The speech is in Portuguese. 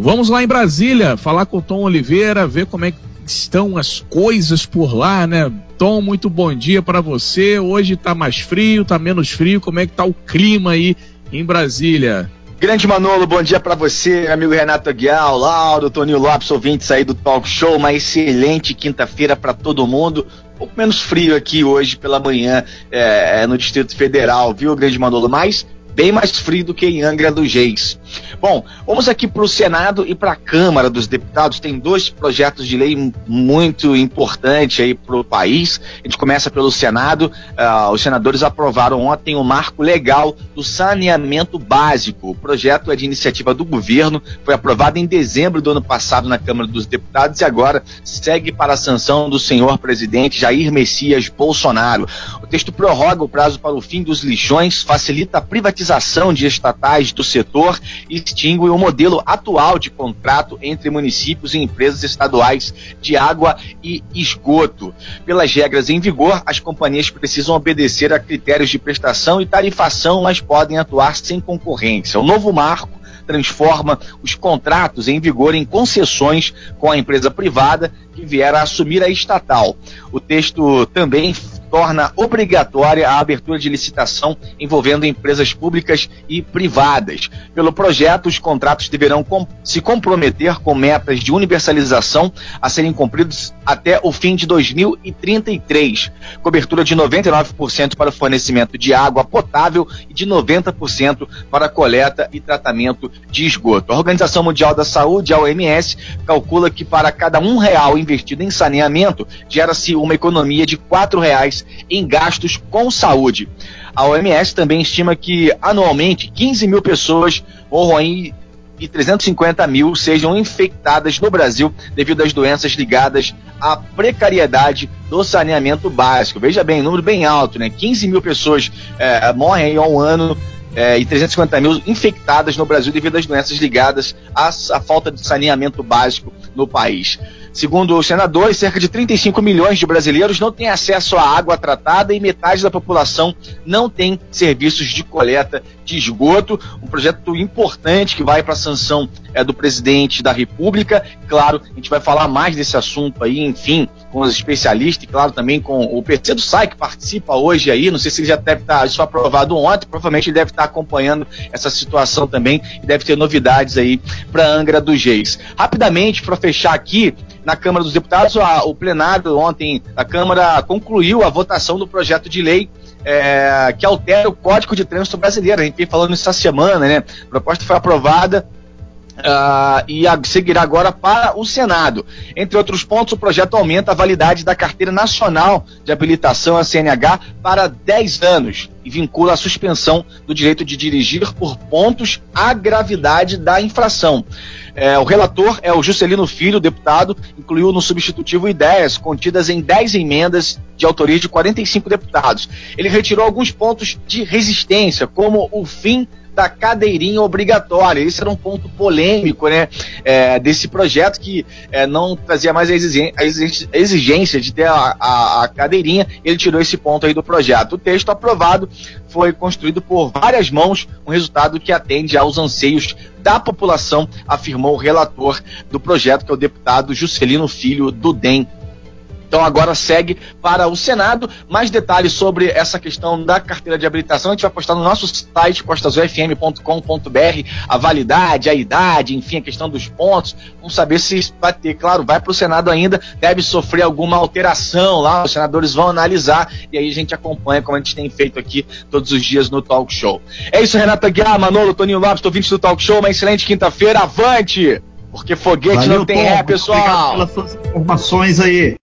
Vamos lá em Brasília falar com o Tom Oliveira, ver como é que estão as coisas por lá, né? Tom, muito bom dia para você. Hoje tá mais frio, tá menos frio. Como é que tá o clima aí em Brasília? Grande Manolo, bom dia para você, amigo Renato Aguiar, Lauro, Toninho Lopes, ouvintes aí do Talk Show. Uma excelente quinta-feira para todo mundo. Um pouco menos frio aqui hoje pela manhã é, no Distrito Federal, viu, Grande Manolo? Mas bem mais frio do que em Angra dos Reis. Bom, vamos aqui para o Senado e para a Câmara dos Deputados. Tem dois projetos de lei muito importantes aí para o país. A gente começa pelo Senado. Uh, os senadores aprovaram ontem o marco legal do saneamento básico. O projeto é de iniciativa do governo, foi aprovado em dezembro do ano passado na Câmara dos Deputados e agora segue para a sanção do senhor presidente Jair Messias Bolsonaro. O texto prorroga o prazo para o fim dos lixões, facilita a privatização privatização de estatais do setor extingue o modelo atual de contrato entre municípios e empresas estaduais de água e esgoto. Pelas regras em vigor, as companhias precisam obedecer a critérios de prestação e tarifação, mas podem atuar sem concorrência. O novo marco transforma os contratos em vigor em concessões com a empresa privada que vier a assumir a estatal. O texto também torna obrigatória a abertura de licitação envolvendo empresas públicas e privadas. Pelo projeto, os contratos deverão com se comprometer com metas de universalização a serem cumpridos até o fim de 2033. Cobertura de 99% para o fornecimento de água potável e de 90% para coleta e tratamento de esgoto. A Organização Mundial da Saúde, a OMS, calcula que para cada um real investido em saneamento, gera-se uma economia de quatro reais em gastos com saúde. A OMS também estima que anualmente 15 mil pessoas morram aí e 350 mil sejam infectadas no Brasil devido às doenças ligadas à precariedade do saneamento básico. Veja bem, número bem alto, né? 15 mil pessoas é, morrem ao ano é, e 350 mil infectadas no Brasil devido às doenças ligadas à, à falta de saneamento básico no país. Segundo os senadores, cerca de 35 milhões de brasileiros não têm acesso à água tratada e metade da população não tem serviços de coleta de esgoto. Um projeto importante que vai para a sanção é, do presidente da República. Claro, a gente vai falar mais desse assunto aí, enfim, com os especialistas e, claro, também com o PC do SAI, que participa hoje aí. Não sei se ele já deve estar, isso foi aprovado ontem, provavelmente ele deve estar acompanhando essa situação também e deve ter novidades aí para Angra dos Reis. Rapidamente, para fechar aqui, na Câmara dos Deputados, a, o plenário ontem da Câmara concluiu a votação do projeto de lei é, que altera o Código de Trânsito Brasileiro. A gente vem falando isso essa semana, né? A proposta foi aprovada Uh, e a, seguirá agora para o Senado. Entre outros pontos, o projeto aumenta a validade da Carteira Nacional de Habilitação, a CNH, para 10 anos e vincula a suspensão do direito de dirigir por pontos à gravidade da infração. É, o relator é o Juscelino Filho, deputado, incluiu no substitutivo ideias contidas em 10 emendas de autoria de 45 deputados. Ele retirou alguns pontos de resistência, como o fim da cadeirinha obrigatória. Esse era um ponto polêmico né, é, desse projeto que é, não trazia mais a exigência de ter a, a, a, cadeirinha. Ele tirou esse ponto aí do projeto. O texto aprovado foi construído por várias mãos, um resultado que atende aos anseios da população, afirmou o relator do projeto, que é o deputado Juscelino Filho do DEM então agora segue para o Senado. Mais detalhes sobre essa questão da carteira de habilitação a gente vai postar no nosso site costasufm.com.br a validade, a idade, enfim, a questão dos pontos. Vamos saber se vai ter, claro, vai para o Senado ainda, deve sofrer alguma alteração lá, os senadores vão analisar e aí a gente acompanha como a gente tem feito aqui todos os dias no Talk Show. É isso, Renata Guiar, Manolo, Toninho Lopes, ouvintes do Talk Show, uma excelente quinta-feira, avante! Porque foguete Valeu, não tem Tom, ré, pessoal! Obrigado pelas suas informações aí.